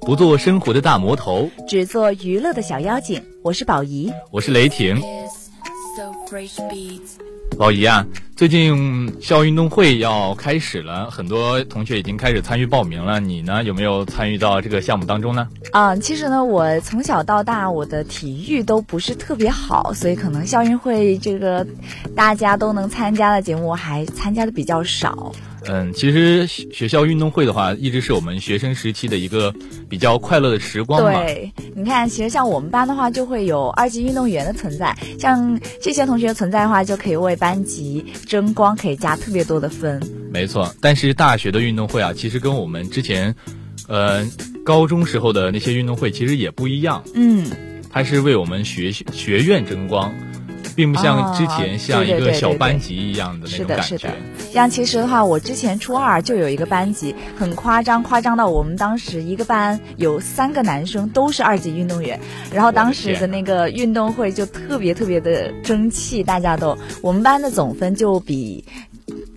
不做生活的大魔头，只做娱乐的小妖精。我是宝仪，我是雷霆。宝仪啊，最近校运动会要开始了，很多同学已经开始参与报名了。你呢，有没有参与到这个项目当中呢？啊，其实呢，我从小到大我的体育都不是特别好，所以可能校运会这个大家都能参加的节目还参加的比较少。嗯，其实学校运动会的话，一直是我们学生时期的一个比较快乐的时光嘛。对，你看，其实像我们班的话，就会有二级运动员的存在，像这些同学存在的话，就可以为班级争光，可以加特别多的分。没错，但是大学的运动会啊，其实跟我们之前，呃，高中时候的那些运动会其实也不一样。嗯，它是为我们学学院争光。并不像之前像一个小班级一样的那种感觉。是的，是的。像其实的话，我之前初二就有一个班级，很夸张，夸张到我们当时一个班有三个男生都是二级运动员，然后当时的那个运动会就特别特别的争气，大家都我们班的总分就比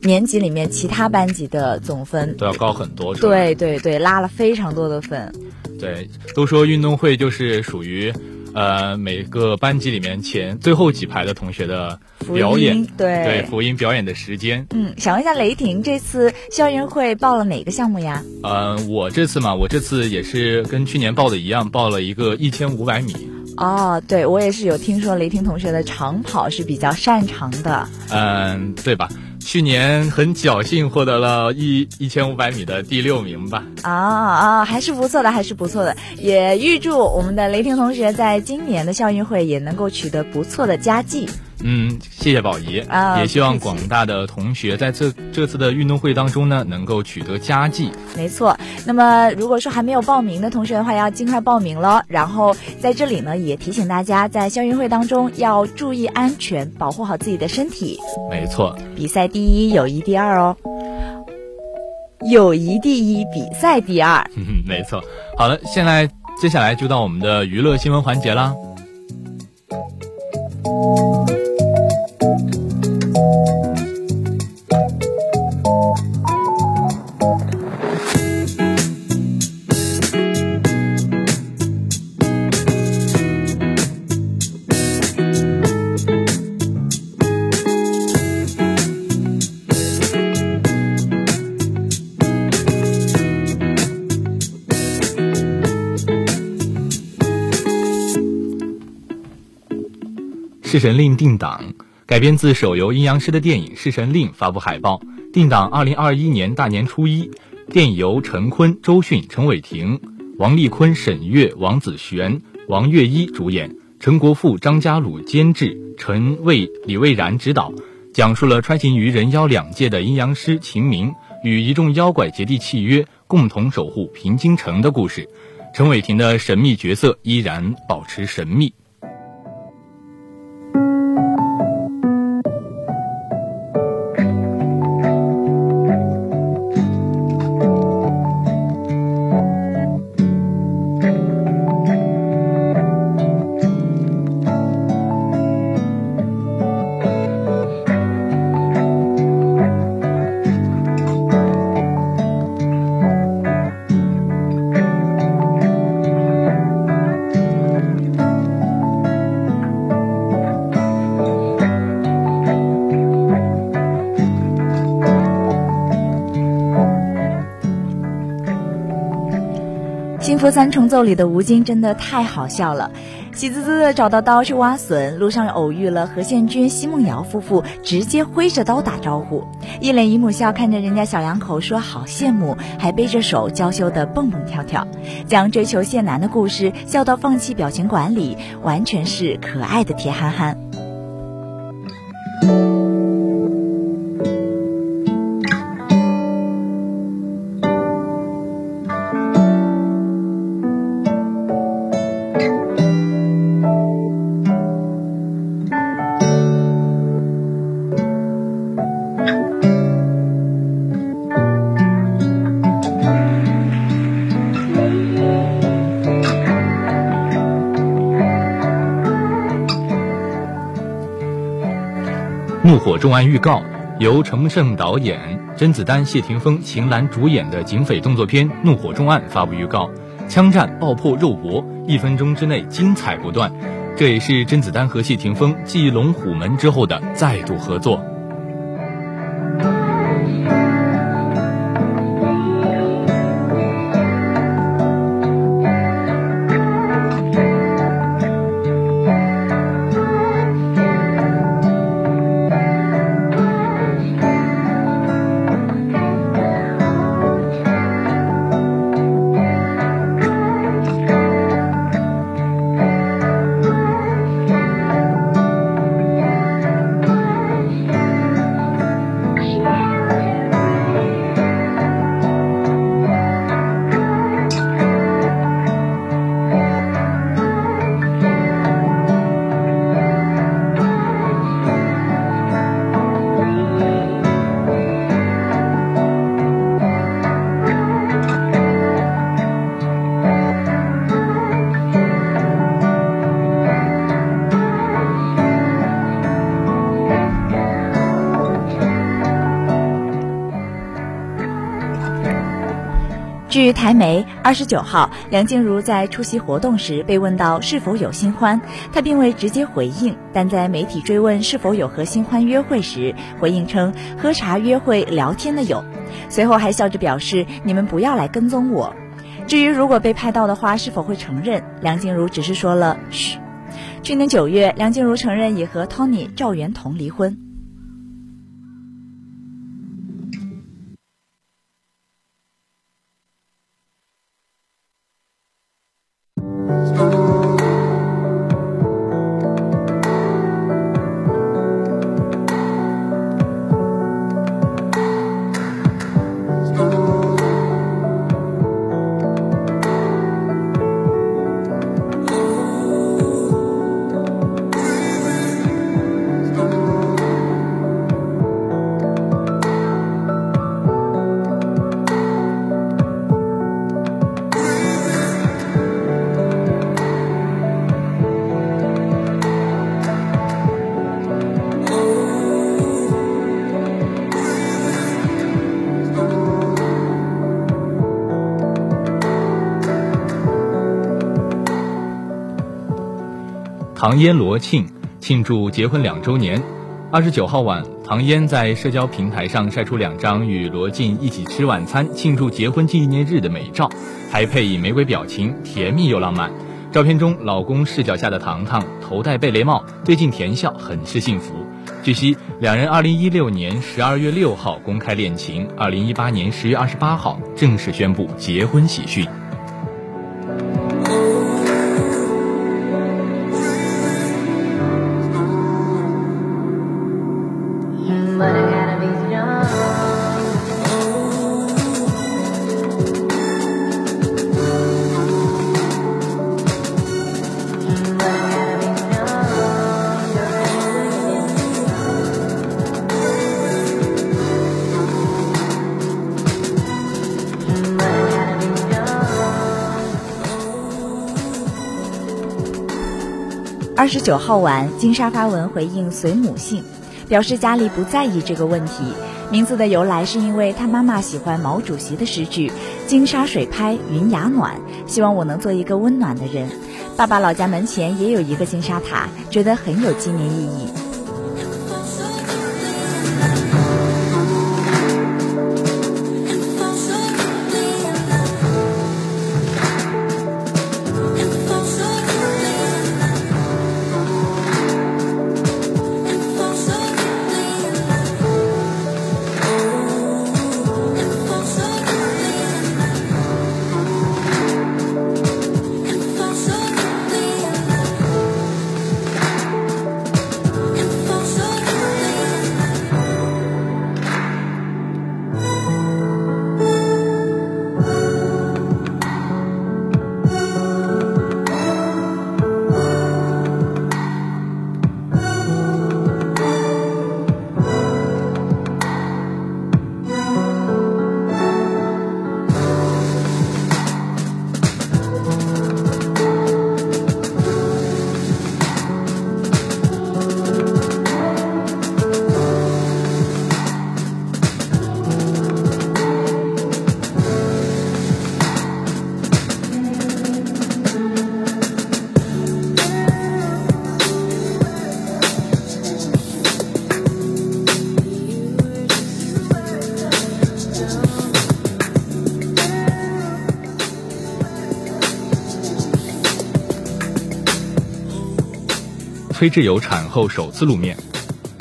年级里面其他班级的总分都要高很多。对对对，拉了非常多的分。对，都说运动会就是属于。呃，每个班级里面前最后几排的同学的表演，对对，福音表演的时间。嗯，想问一下雷霆，这次校运会报了哪个项目呀？呃，我这次嘛，我这次也是跟去年报的一样，报了一个一千五百米。哦，对，我也是有听说雷霆同学的长跑是比较擅长的。嗯，对吧？去年很侥幸获得了一一千五百米的第六名吧？啊啊，还是不错的，还是不错的。也预祝我们的雷霆同学在今年的校运会也能够取得不错的佳绩。嗯，谢谢宝仪啊！也希望广大的同学在这这次的运动会当中呢，能够取得佳绩。没错。那么，如果说还没有报名的同学的话，要尽快报名了。然后在这里呢，也提醒大家，在校运会当中要注意安全，保护好自己的身体。没错。比赛第一，友谊第二哦。友谊第一，比赛第二。没错。好了，现在接下来就到我们的娱乐新闻环节啦。《弑神令》定档，改编自手游《阴阳师》的电影《弑神令》发布海报，定档二零二一年大年初一。电影由陈坤、周迅、陈伟霆、王丽坤、沈月、王子璇、王月一主演，陈国富、张家鲁监制，陈魏、李蔚然执导，讲述了穿行于人妖两界的阴阳师秦明与一众妖怪结缔契约，共同守护平津城的故事。陈伟霆的神秘角色依然保持神秘。《说三重奏》里的吴京真的太好笑了，喜滋滋的找到刀去挖笋，路上偶遇了何宪军、奚梦瑶夫妇，直接挥着刀打招呼，一脸姨母笑看着人家小两口说好羡慕，还背着手娇羞的蹦蹦跳跳，将追求谢楠的故事笑到放弃表情管理，完全是可爱的铁憨憨。《重案》预告：由程胜导演、甄子丹、谢霆锋、秦岚主演的警匪动作片《怒火重案》发布预告，枪战爆破肉搏，一分钟之内精彩不断。这也是甄子丹和谢霆锋继《龙虎门》之后的再度合作。二十九号，梁静茹在出席活动时被问到是否有新欢，她并未直接回应，但在媒体追问是否有和新欢约会时，回应称喝茶约会聊天的有，随后还笑着表示你们不要来跟踪我。至于如果被拍到的话是否会承认，梁静茹只是说了嘘。去年九月，梁静茹承认已和 Tony 赵元同离婚。唐嫣、罗庆庆祝结婚两周年。二十九号晚，唐嫣在社交平台上晒出两张与罗晋一起吃晚餐庆祝结婚纪念日的美照，还配以玫瑰表情，甜蜜又浪漫。照片中，老公视角下的糖糖头戴贝雷帽，对镜甜笑，很是幸福。据悉，两人二零一六年十二月六号公开恋情，二零一八年十月二十八号正式宣布结婚喜讯。九号晚，金沙发文回应随母姓，表示家里不在意这个问题。名字的由来是因为他妈妈喜欢毛主席的诗句“金沙水拍云崖暖”，希望我能做一个温暖的人。爸爸老家门前也有一个金沙塔，觉得很有纪念意义。崔智友产后首次露面。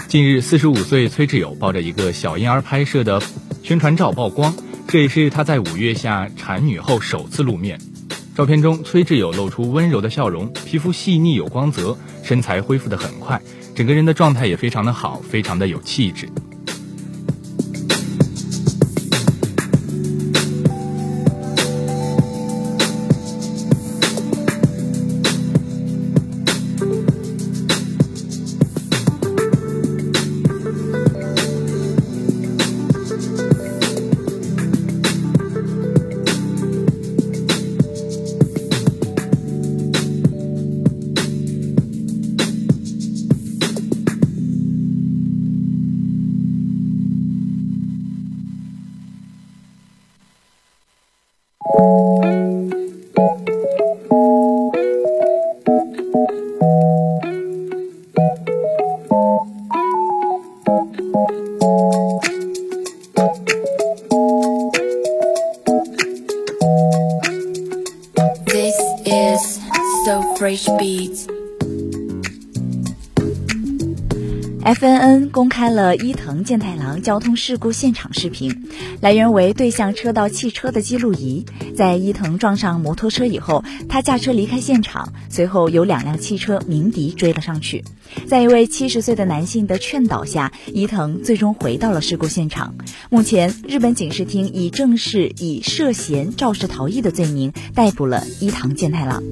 近日，四十五岁崔智友抱着一个小婴儿拍摄的宣传照曝光，这也是他在五月下产女后首次露面。照片中，崔智友露出温柔的笑容，皮肤细腻有光泽，身材恢复得很快，整个人的状态也非常的好，非常的有气质。伊藤健太郎交通事故现场视频，来源为对向车道汽车的记录仪。在伊藤撞上摩托车以后，他驾车离开现场，随后有两辆汽车鸣笛追了上去。在一位七十岁的男性的劝导下，伊藤最终回到了事故现场。目前，日本警视厅已正式以涉嫌肇事逃逸的罪名逮捕了伊藤健太郎。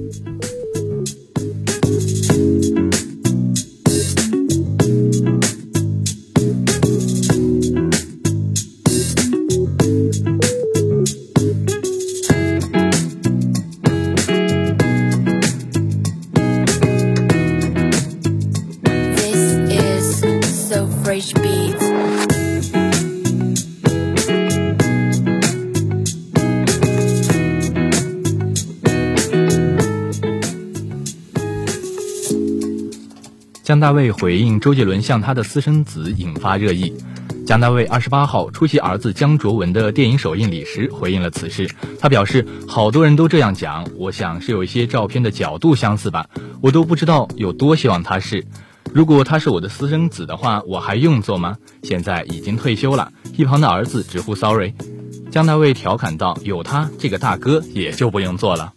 江大卫回应周杰伦向他的私生子引发热议。江大卫二十八号出席儿子江卓文的电影首映礼时回应了此事。他表示：“好多人都这样讲，我想是有一些照片的角度相似吧，我都不知道有多希望他是。如果他是我的私生子的话，我还用做吗？现在已经退休了。”一旁的儿子直呼 “sorry”。江大卫调侃道：“有他这个大哥，也就不用做了。”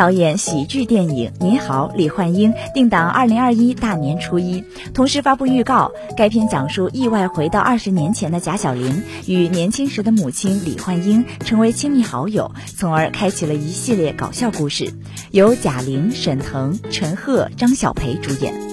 导演喜剧电影《你好，李焕英》定档二零二一大年初一，同时发布预告。该片讲述意外回到二十年前的贾小玲与年轻时的母亲李焕英成为亲密好友，从而开启了一系列搞笑故事。由贾玲、沈腾、陈赫、张小培主演。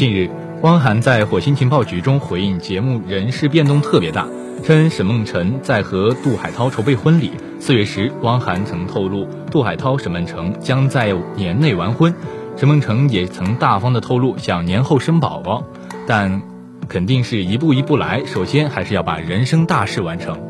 近日，汪涵在火星情报局中回应节目人事变动特别大，称沈梦辰在和杜海涛筹备婚礼。四月时，汪涵曾透露杜海涛、沈梦辰将在年内完婚。沈梦辰也曾大方的透露想年后生宝宝，但肯定是一步一步来，首先还是要把人生大事完成。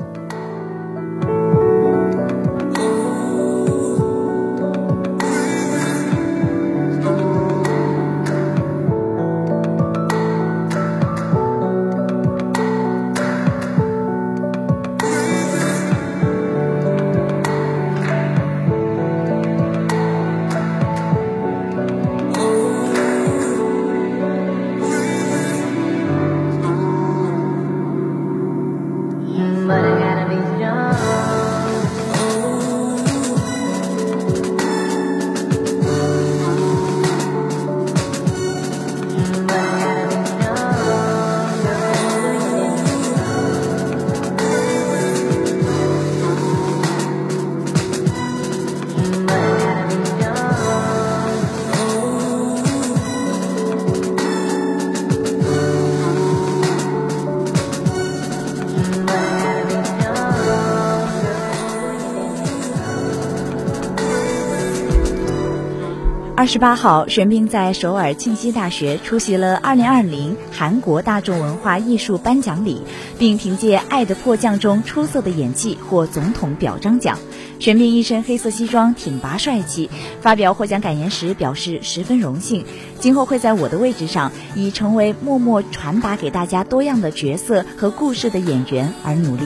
十八号，玄彬在首尔庆熙大学出席了二零二零韩国大众文化艺术颁奖礼，并凭借《爱的迫降》中出色的演技获总统表彰奖。玄彬一身黑色西装，挺拔帅气，发表获奖感言时表示十分荣幸，今后会在我的位置上，以成为默默传达给大家多样的角色和故事的演员而努力。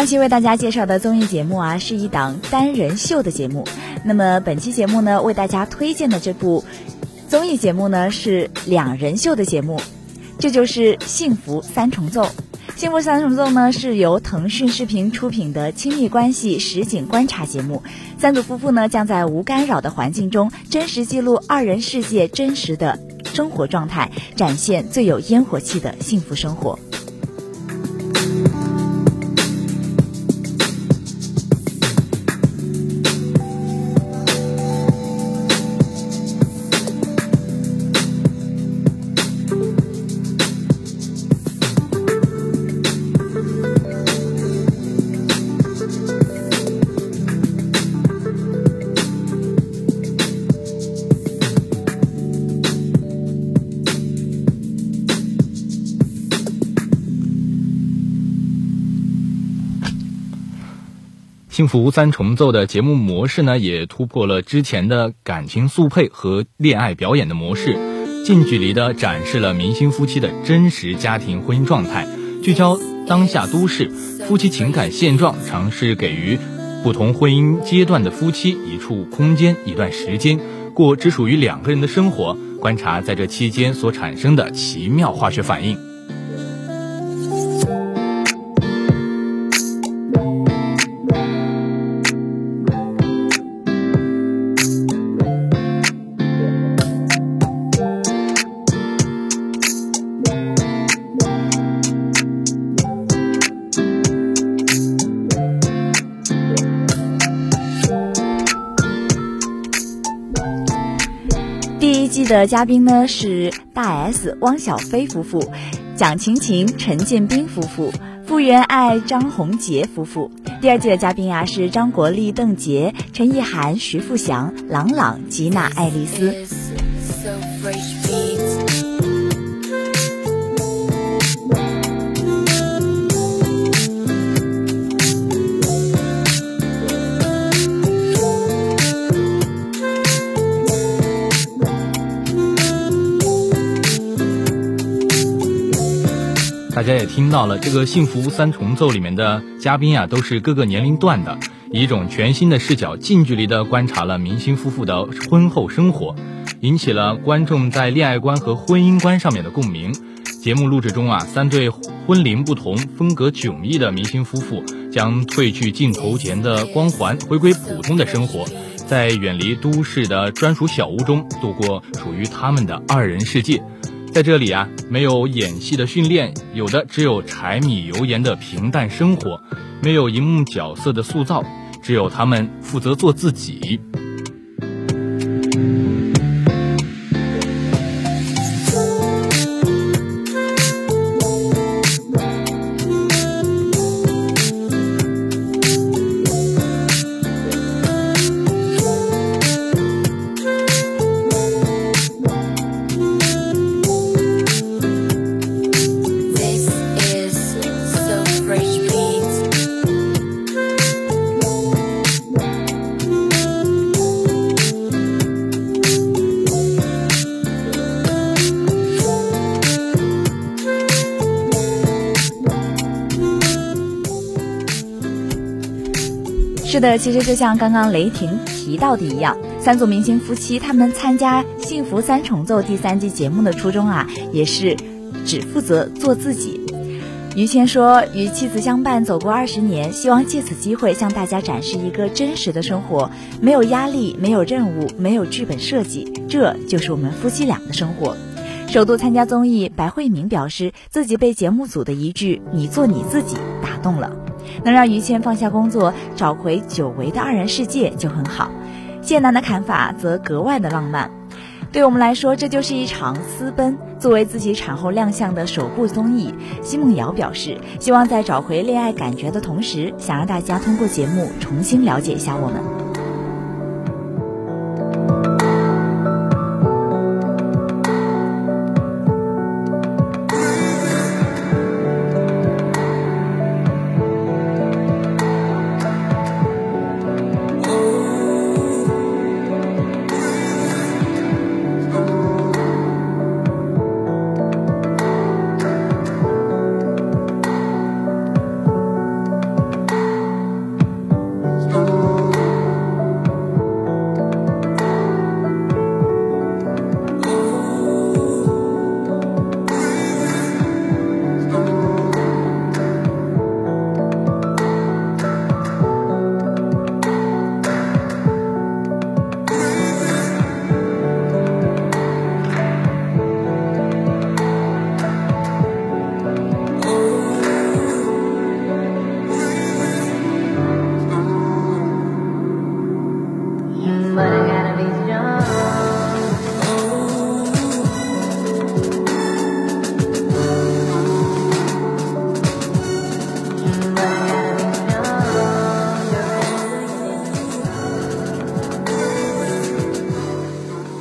上期为大家介绍的综艺节目啊，是一档单人秀的节目。那么本期节目呢，为大家推荐的这部综艺节目呢，是两人秀的节目，这就是《幸福三重奏》。《幸福三重奏》呢，是由腾讯视频出品的亲密关系实景观察节目。三组夫妇呢，将在无干扰的环境中，真实记录二人世界真实的生活状态，展现最有烟火气的幸福生活。幸福三重奏的节目模式呢，也突破了之前的感情速配和恋爱表演的模式，近距离的展示了明星夫妻的真实家庭婚姻状态，聚焦当下都市夫妻情感现状，尝试给予不同婚姻阶段的夫妻一处空间、一段时间，过只属于两个人的生活，观察在这期间所产生的奇妙化学反应。的嘉宾呢是大 S 汪小菲夫妇、蒋勤勤陈建斌夫妇、傅园爱张宏杰夫妇。第二季的嘉宾啊是张国立邓婕、陈意涵徐富祥、朗朗吉娜爱丽丝。家也听到了，这个《幸福三重奏》里面的嘉宾啊，都是各个年龄段的，以一种全新的视角，近距离的观察了明星夫妇的婚后生活，引起了观众在恋爱观和婚姻观上面的共鸣。节目录制中啊，三对婚龄不同、风格迥异的明星夫妇将褪去镜头前的光环，回归普通的生活，在远离都市的专属小屋中度过属于他们的二人世界。在这里啊，没有演戏的训练，有的只有柴米油盐的平淡生活；没有荧幕角色的塑造，只有他们负责做自己。的，其实就像刚刚雷霆提到的一样，三组明星夫妻他们参加《幸福三重奏》第三季节目的初衷啊，也是只负责做自己。于谦说，与妻子相伴走过二十年，希望借此机会向大家展示一个真实的生活，没有压力，没有任务，没有剧本设计，这就是我们夫妻俩的生活。首度参加综艺，白慧敏表示自己被节目组的一句“你做你自己”打动了。能让于谦放下工作，找回久违的二人世界就很好。谢楠的看法则格外的浪漫。对我们来说，这就是一场私奔。作为自己产后亮相的首部综艺，奚梦瑶表示，希望在找回恋爱感觉的同时，想让大家通过节目重新了解一下我们。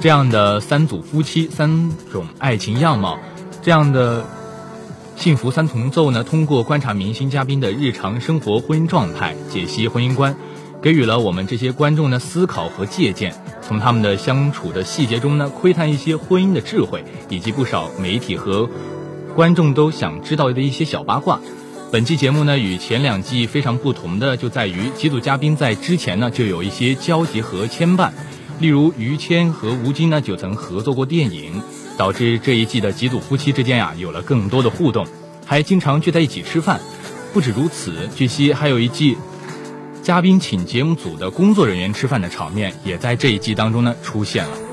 这样的三组夫妻，三种爱情样貌，这样的幸福三重奏呢？通过观察明星嘉宾的日常生活、婚姻状态，解析婚姻观，给予了我们这些观众呢思考和借鉴。从他们的相处的细节中呢，窥探一些婚姻的智慧，以及不少媒体和观众都想知道的一些小八卦。本期节目呢，与前两季非常不同的就在于，几组嘉宾在之前呢就有一些交集和牵绊。例如于谦和吴京呢就曾合作过电影，导致这一季的几组夫妻之间呀有了更多的互动，还经常聚在一起吃饭。不止如此，据悉还有一季嘉宾请节目组的工作人员吃饭的场面，也在这一季当中呢出现了。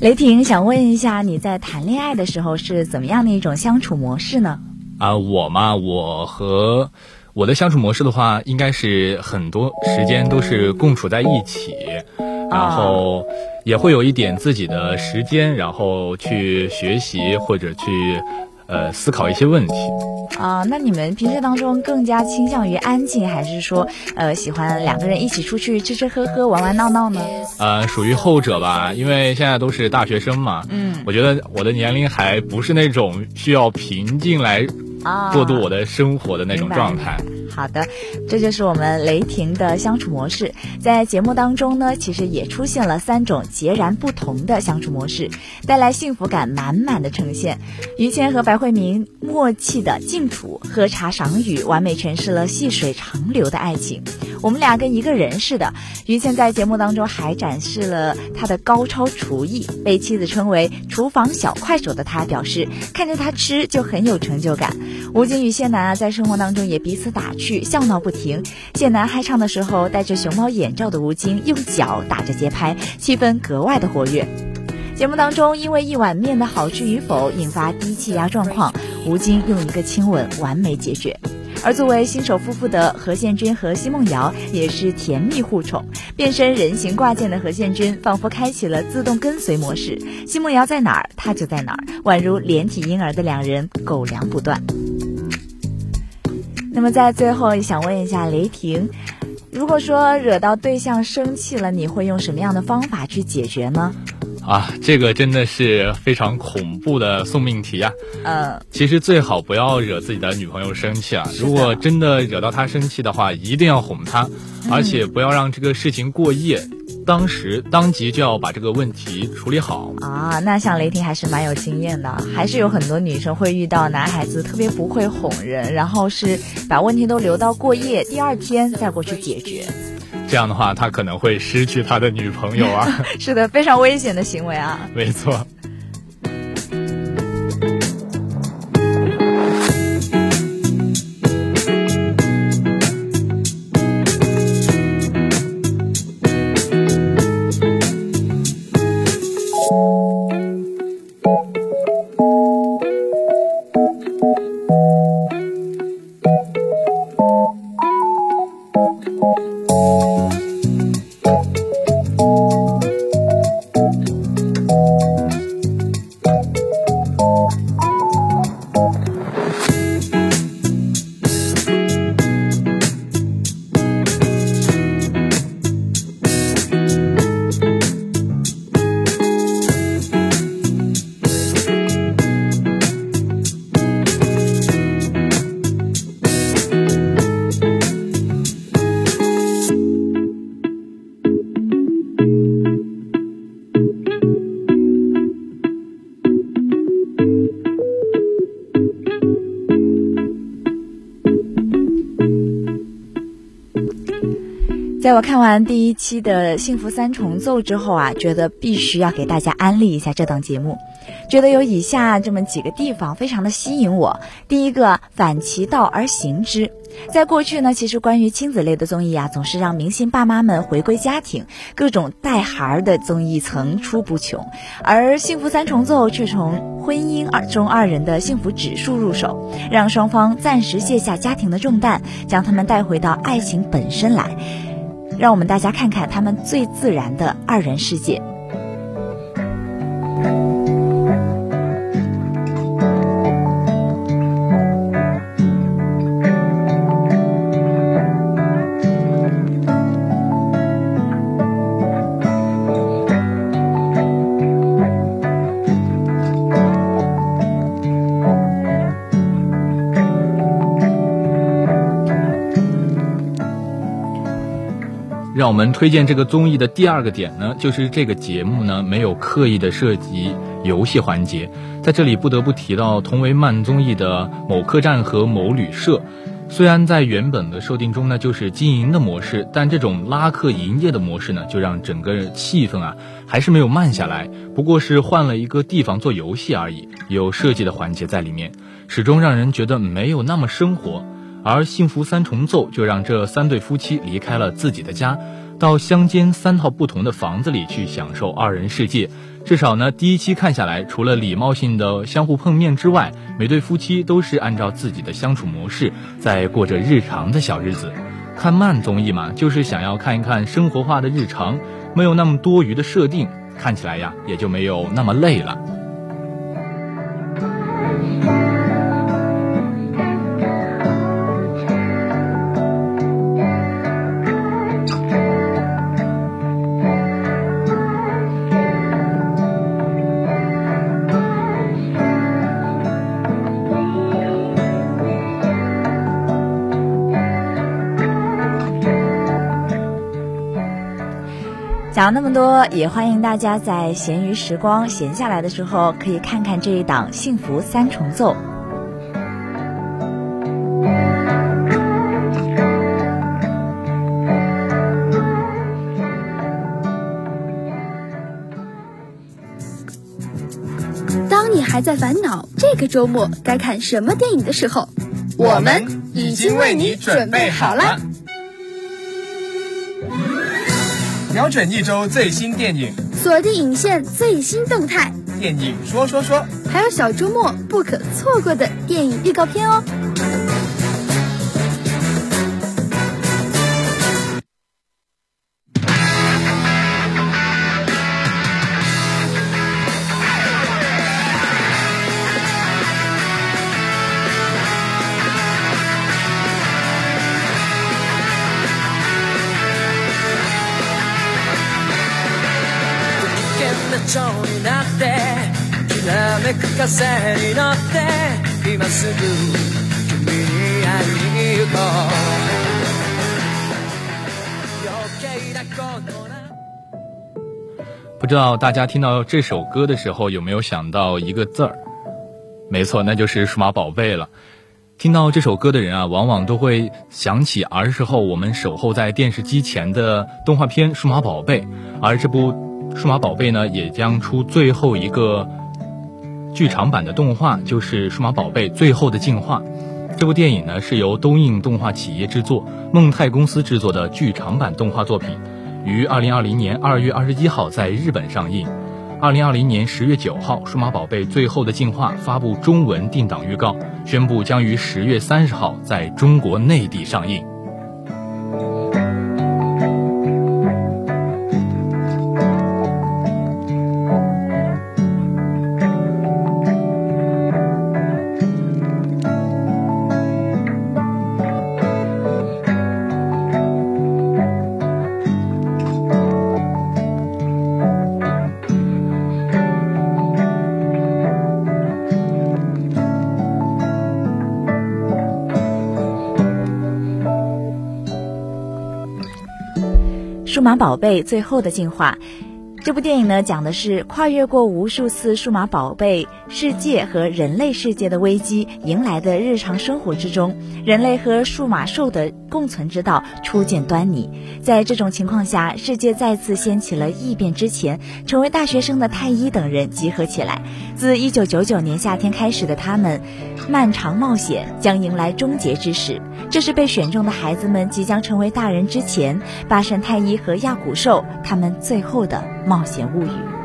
雷霆想问一下，你在谈恋爱的时候是怎么样的一种相处模式呢？啊，我嘛，我和我的相处模式的话，应该是很多时间都是共处在一起，然后也会有一点自己的时间，然后去学习或者去。呃，思考一些问题啊。那你们平时当中更加倾向于安静，还是说呃喜欢两个人一起出去吃吃喝喝、玩玩闹闹呢？呃，属于后者吧，因为现在都是大学生嘛。嗯，我觉得我的年龄还不是那种需要平静来过渡我的生活的那种状态。好的，这就是我们雷霆的相处模式。在节目当中呢，其实也出现了三种截然不同的相处模式，带来幸福感满满的呈现。于谦和白慧明默契的静处，喝茶赏雨，完美诠释了细水长流的爱情。我们俩跟一个人似的。于谦在节目当中还展示了他的高超厨艺，被妻子称为“厨房小快手”的他表示，看着他吃就很有成就感。吴京与谢楠啊，在生活当中也彼此打趣，笑闹不停。谢楠嗨唱的时候，戴着熊猫眼罩的吴京用脚打着节拍，气氛格外的活跃。节目当中，因为一碗面的好吃与否引发低气压状况，吴京用一个亲吻完美解决。而作为新手夫妇的何宪君和奚梦瑶也是甜蜜互宠，变身人形挂件的何宪君仿佛开启了自动跟随模式，奚梦瑶在哪儿他就在哪儿，宛如连体婴儿的两人狗粮不断。那么在最后想问一下雷霆，如果说惹到对象生气了，你会用什么样的方法去解决呢？啊，这个真的是非常恐怖的送命题啊！嗯，其实最好不要惹自己的女朋友生气啊。如果真的惹到她生气的话，一定要哄她，而且不要让这个事情过夜，当时当即就要把这个问题处理好啊。那像雷霆还是蛮有经验的，还是有很多女生会遇到男孩子特别不会哄人，然后是把问题都留到过夜，第二天再过去解决。这样的话，他可能会失去他的女朋友啊！是的，非常危险的行为啊！没错。看完第一期的《幸福三重奏》之后啊，觉得必须要给大家安利一下这档节目，觉得有以下这么几个地方非常的吸引我。第一个，反其道而行之。在过去呢，其实关于亲子类的综艺啊，总是让明星爸妈们回归家庭，各种带孩儿的综艺层出不穷。而《幸福三重奏》却从婚姻二中二人的幸福指数入手，让双方暂时卸下家庭的重担，将他们带回到爱情本身来。让我们大家看看他们最自然的二人世界。我们推荐这个综艺的第二个点呢，就是这个节目呢没有刻意的涉及游戏环节。在这里不得不提到同为慢综艺的某客栈和某旅社，虽然在原本的设定中呢就是经营的模式，但这种拉客营业的模式呢，就让整个气氛啊还是没有慢下来。不过是换了一个地方做游戏而已，有设计的环节在里面，始终让人觉得没有那么生活。而《幸福三重奏》就让这三对夫妻离开了自己的家，到乡间三套不同的房子里去享受二人世界。至少呢，第一期看下来，除了礼貌性的相互碰面之外，每对夫妻都是按照自己的相处模式在过着日常的小日子。看慢综艺嘛，就是想要看一看生活化的日常，没有那么多余的设定，看起来呀也就没有那么累了。讲那么多，也欢迎大家在闲余时光闲下来的时候，可以看看这一档《幸福三重奏》。当你还在烦恼这个周末该看什么电影的时候，我们已经为你准备好了。瞄准一周最新电影，锁定影线最新动态，电影说说说，还有小周末不可错过的电影预告片哦。道大家听到这首歌的时候有没有想到一个字儿？没错，那就是数码宝贝了。听到这首歌的人啊，往往都会想起儿时候我们守候在电视机前的动画片《数码宝贝》，而这部。数码宝贝呢，也将出最后一个剧场版的动画，就是《数码宝贝最后的进化》。这部电影呢，是由东映动画企业制作、梦泰公司制作的剧场版动画作品，于二零二零年二月二十一号在日本上映。二零二零年十月九号，《数码宝贝最后的进化》发布中文定档预告，宣布将于十月三十号在中国内地上映。宝贝最后的进化，这部电影呢，讲的是跨越过无数次数码宝贝世界和人类世界的危机迎来的日常生活之中，人类和数码兽的共存之道初见端倪。在这种情况下，世界再次掀起了异变。之前成为大学生的太一等人集合起来，自一九九九年夏天开始的他们漫长冒险将迎来终结之时。这是被选中的孩子们即将成为大人之前，八神太一和亚古兽他们最后的冒险物语。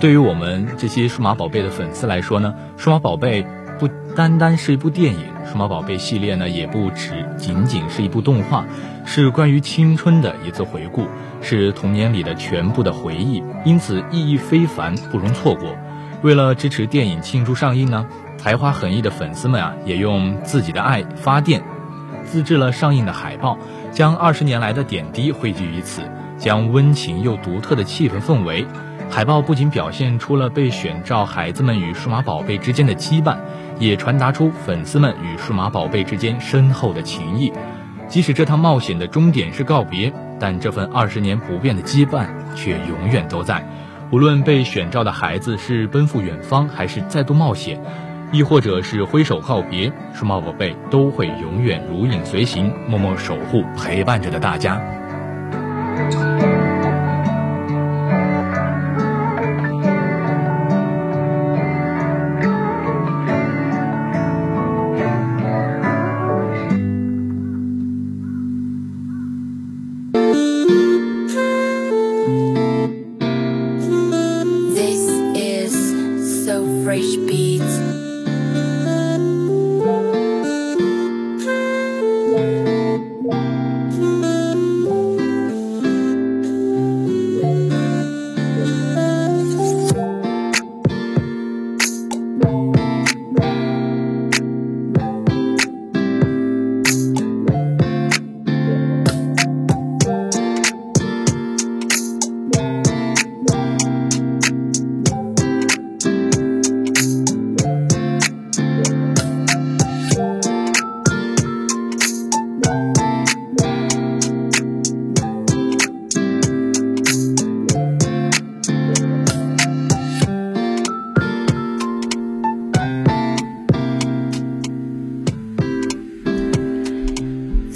对于我们这些数码宝贝的粉丝来说呢，数码宝贝不单单是一部电影，数码宝贝系列呢也不只仅仅是一部动画，是关于青春的一次回顾，是童年里的全部的回忆，因此意义非凡，不容错过。为了支持电影庆祝上映呢，才华横溢的粉丝们啊，也用自己的爱发电，自制了上映的海报，将二十年来的点滴汇聚于此，将温情又独特的气氛氛围。海报不仅表现出了被选召孩子们与数码宝贝之间的羁绊，也传达出粉丝们与数码宝贝之间深厚的情谊。即使这趟冒险的终点是告别，但这份二十年不变的羁绊却永远都在。无论被选召的孩子是奔赴远方，还是再度冒险，亦或者是挥手告别，数码宝贝都会永远如影随形，默默守护陪伴着的大家。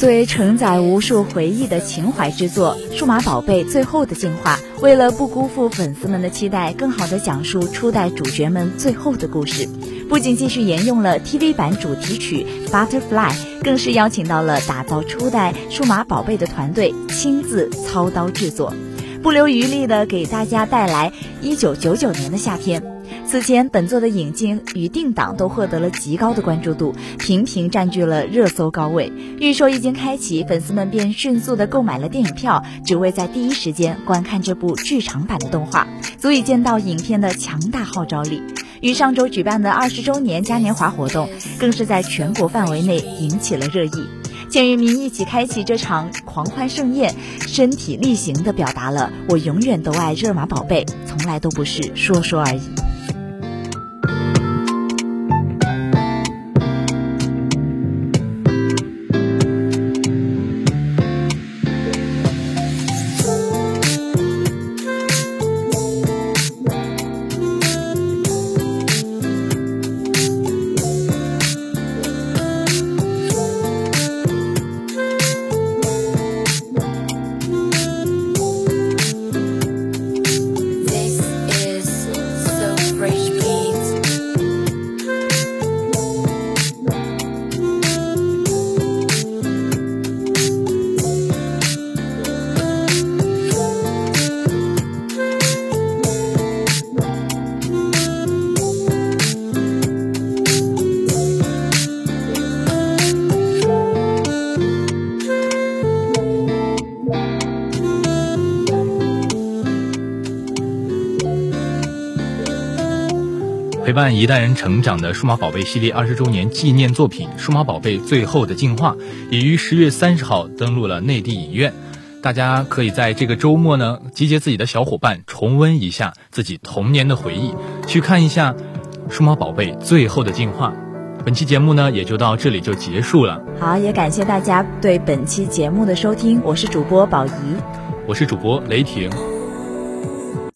作为承载无数回忆的情怀之作，《数码宝贝：最后的进化》为了不辜负粉丝们的期待，更好地讲述初代主角们最后的故事，不仅继续沿用了 TV 版主题曲《Butterfly》，更是邀请到了打造初代数码宝贝的团队亲自操刀制作，不留余力地给大家带来1999年的夏天。此前，本作的引进与定档都获得了极高的关注度，频频占据了热搜高位。预售一经开启，粉丝们便迅速的购买了电影票，只为在第一时间观看这部剧场版的动画，足以见到影片的强大号召力。与上周举办的二十周年嘉年华活动，更是在全国范围内引起了热议。千余名一起开启这场狂欢盛宴，身体力行的表达了“我永远都爱热玛宝贝”，从来都不是说说而已。伴一代人成长的数码宝贝系列二十周年纪念作品《数码宝贝：最后的进化》已于十月三十号登陆了内地影院，大家可以在这个周末呢集结自己的小伙伴，重温一下自己童年的回忆，去看一下《数码宝贝：最后的进化》。本期节目呢也就到这里就结束了。好，也感谢大家对本期节目的收听，我是主播宝仪，我是主播雷霆。